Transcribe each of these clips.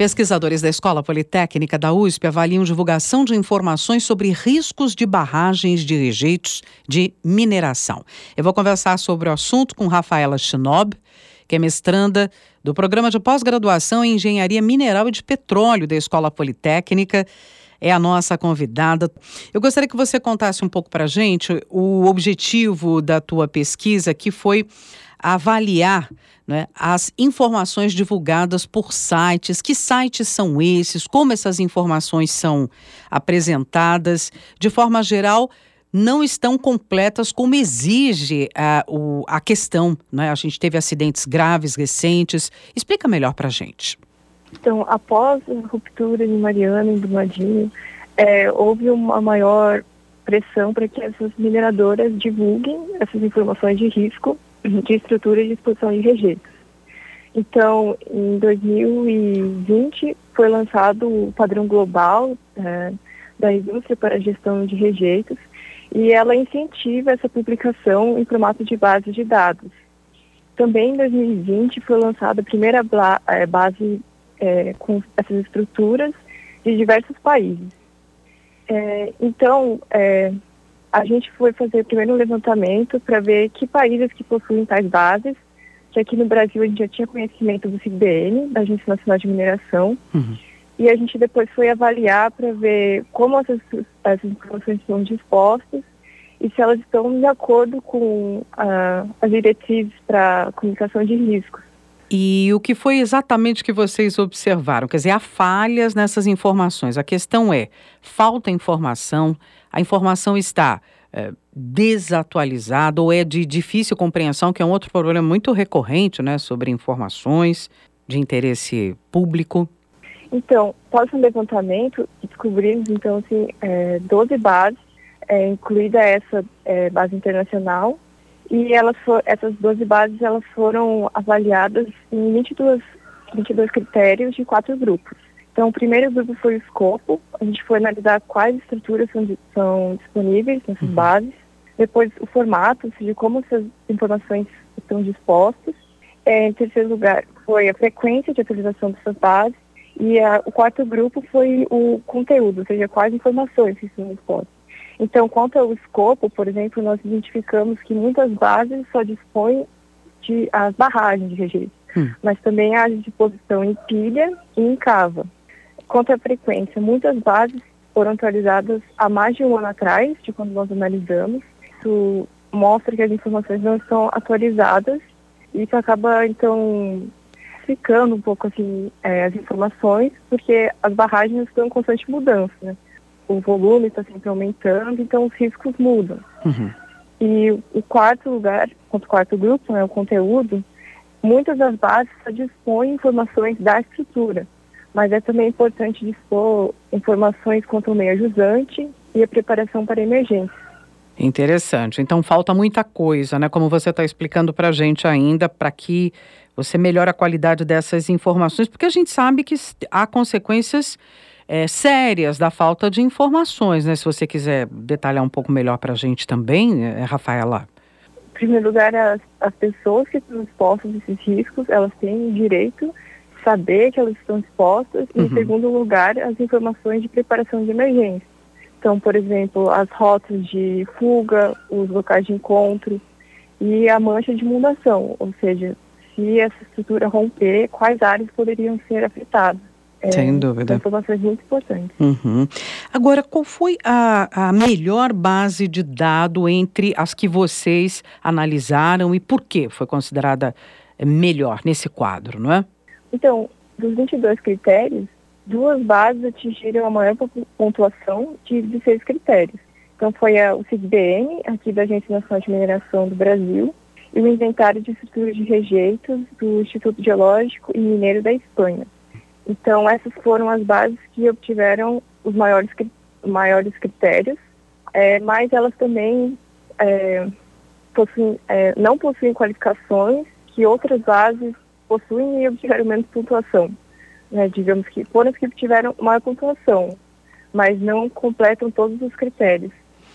Pesquisadores da Escola Politécnica da USP avaliam divulgação de informações sobre riscos de barragens de rejeitos de mineração. Eu vou conversar sobre o assunto com Rafaela Schnob, que é mestranda do programa de pós-graduação em Engenharia Mineral e de Petróleo da Escola Politécnica. É a nossa convidada. Eu gostaria que você contasse um pouco para a gente o objetivo da tua pesquisa, que foi avaliar né, as informações divulgadas por sites. Que sites são esses? Como essas informações são apresentadas? De forma geral, não estão completas como exige a, o, a questão. Né? A gente teve acidentes graves recentes. Explica melhor para a gente. Então, após a ruptura de Mariana e do Madinho, é, houve uma maior pressão para que essas mineradoras divulguem essas informações de risco de estrutura de exposição de rejeitos. Então, em 2020 foi lançado o padrão global é, da indústria para gestão de rejeitos e ela incentiva essa publicação em formato de base de dados. Também em 2020 foi lançada a primeira é, base é, com essas estruturas de diversos países. É, então, é, a gente foi fazer primeiro um levantamento para ver que países que possuem tais bases, que aqui no Brasil a gente já tinha conhecimento do CIBN, da Agência Nacional de Mineração, uhum. e a gente depois foi avaliar para ver como essas, essas informações estão dispostas e se elas estão de acordo com as diretrizes para comunicação de riscos. E o que foi exatamente que vocês observaram? Quer dizer, há falhas nessas informações. A questão é: falta informação, a informação está é, desatualizada ou é de difícil compreensão, que é um outro problema muito recorrente, né, sobre informações de interesse público? Então, após um levantamento, descobrimos, então, assim, é, 12 bases, é, incluída essa é, base internacional, e elas for, essas 12 bases elas foram avaliadas em 22, 22 critérios de quatro grupos. Então, o primeiro grupo foi o escopo, a gente foi analisar quais estruturas são, são disponíveis nessas uhum. bases. Depois, o formato, ou seja, como essas informações estão dispostas. É, em terceiro lugar, foi a frequência de atualização dessas bases. E a, o quarto grupo foi o conteúdo, ou seja, quais informações estão dispostas. Então, quanto ao escopo, por exemplo, nós identificamos que muitas bases só dispõem de as barragens de registro, hum. mas também há disposição em pilha e em cava. Quanto à frequência, muitas bases foram atualizadas há mais de um ano atrás, de quando nós analisamos. Isso mostra que as informações não estão atualizadas e isso acaba, então, ficando um pouco assim é, as informações, porque as barragens estão em constante mudança. Né? O volume está sempre aumentando, então os riscos mudam. Uhum. E o quarto lugar, o quarto grupo, né, o conteúdo, muitas das bases só dispõem informações da estrutura, mas é também importante dispor informações quanto ao meio ajusante e a preparação para emergência. Interessante. Então falta muita coisa, né? Como você está explicando para a gente ainda, para que você melhore a qualidade dessas informações, porque a gente sabe que há consequências é, sérias da falta de informações, né? Se você quiser detalhar um pouco melhor para a gente também, é, Rafaela. Em primeiro lugar, as, as pessoas que estão expostas a esses riscos, elas têm direito de saber que elas estão expostas. E, uhum. em segundo lugar, as informações de preparação de emergência. Então, por exemplo, as rotas de fuga, os locais de encontro e a mancha de inundação, ou seja, se essa estrutura romper, quais áreas poderiam ser afetadas. É, Sem dúvida. informações muito importantes. Uhum. Agora, qual foi a, a melhor base de dado entre as que vocês analisaram e por que foi considerada eh, melhor nesse quadro, não é? Então, dos 22 critérios, duas bases atingiram a maior pontuação de 16 critérios. Então, foi a, o CISBN, aqui da Agência Nacional de Mineração do Brasil, e o Inventário de Estruturas de Rejeitos do Instituto Geológico e Mineiro da Espanha. Então, essas foram as bases que obtiveram os maiores, maiores critérios, é, mas elas também é, possuem, é, não possuem qualificações que outras bases possuem e obtiveram menos pontuação. Né? Digamos que foram as que obtiveram maior pontuação, mas não completam todos os critérios.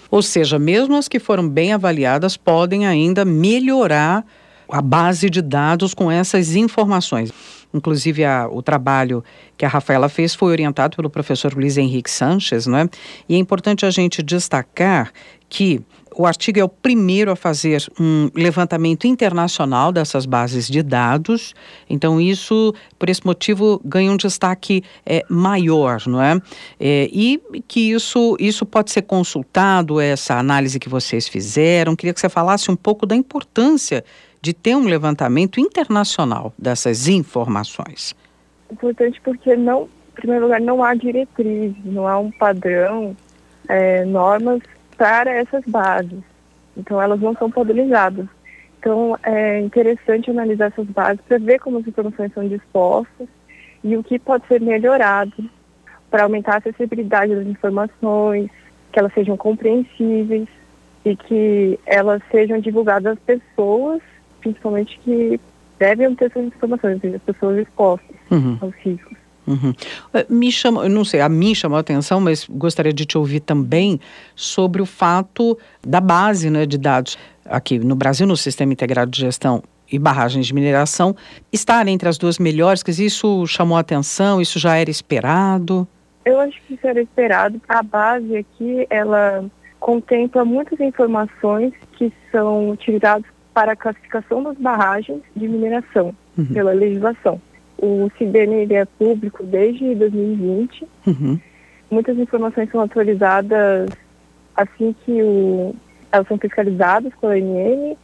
Ou seja, mesmo as que foram bem avaliadas podem ainda melhorar a base de dados com essas informações. Inclusive, a, o trabalho que a Rafaela fez foi orientado pelo professor Luiz Henrique Sanches, não é? E é importante a gente destacar que o artigo é o primeiro a fazer um levantamento internacional dessas bases de dados, então isso, por esse motivo, ganha um destaque é, maior, não é? é? E que isso, isso pode ser consultado, essa análise que vocês fizeram. Queria que você falasse um pouco da importância de ter um levantamento internacional dessas informações. Importante porque não, em primeiro lugar, não há diretriz, não há um padrão, é, normas para essas bases. Então, elas não são padronizadas. Então, é interessante analisar essas bases para ver como as informações são dispostas e o que pode ser melhorado para aumentar a acessibilidade das informações, que elas sejam compreensíveis e que elas sejam divulgadas às pessoas, principalmente que devem ter essas informações, as pessoas expostas uhum. aos riscos. Uhum. Eh, me chama, não sei, a mim chamou a atenção, mas gostaria de te ouvir também sobre o fato da base né, de dados aqui no Brasil, no Sistema Integrado de Gestão e Barragens de Mineração, estar entre as duas melhores, que isso chamou a atenção, isso já era esperado? Eu acho que isso era esperado. A base aqui, ela contempla muitas informações que são utilizadas para a classificação das barragens de mineração uhum. pela legislação. O CIBN é público desde 2020. Uhum. Muitas informações são atualizadas assim que o, elas são fiscalizadas pela ANM,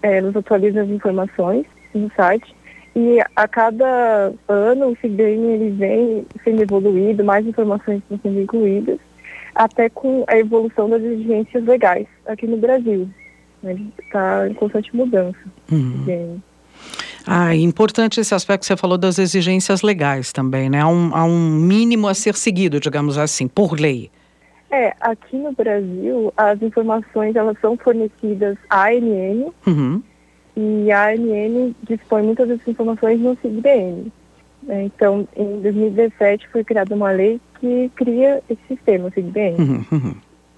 é, nos atualizam as informações no site. E a cada ano o CIBN ele vem sendo evoluído, mais informações estão sendo incluídas, até com a evolução das exigências legais aqui no Brasil. Ele está em constante mudança. Uhum. Ah, importante esse aspecto que você falou das exigências legais também, né? Há um, há um mínimo a ser seguido, digamos assim, por lei. É, aqui no Brasil, as informações elas são fornecidas à ANN uhum. e a ANN dispõe muitas dessas informações no CIGBN. É, então, em 2017 foi criada uma lei que cria esse sistema, o CIGBN. Uhum, uhum.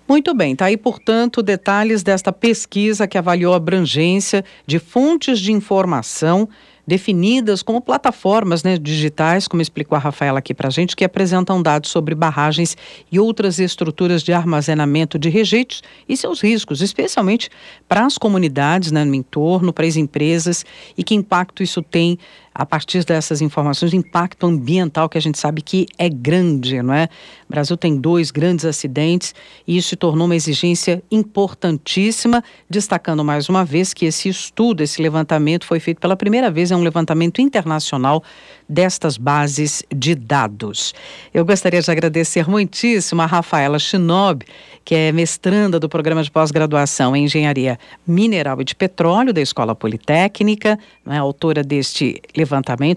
Muito bem, está aí, portanto, detalhes desta pesquisa que avaliou a abrangência de fontes de informação definidas como plataformas né, digitais, como explicou a Rafaela aqui para a gente, que apresentam dados sobre barragens e outras estruturas de armazenamento de rejeitos e seus riscos, especialmente para as comunidades né, no entorno, para as empresas e que impacto isso tem a partir dessas informações, o impacto ambiental que a gente sabe que é grande, não é? O Brasil tem dois grandes acidentes e isso se tornou uma exigência importantíssima, destacando mais uma vez que esse estudo, esse levantamento foi feito pela primeira vez, é um levantamento internacional destas bases de dados. Eu gostaria de agradecer muitíssimo a Rafaela Shinob, que é mestranda do programa de pós-graduação em Engenharia Mineral e de Petróleo da Escola Politécnica, é, autora deste levantamento,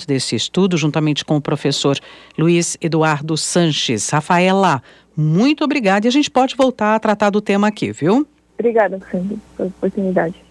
desse estudo, juntamente com o professor Luiz Eduardo Sanches. Rafaela, muito obrigada e a gente pode voltar a tratar do tema aqui, viu? Obrigada, Sandy, pela oportunidade.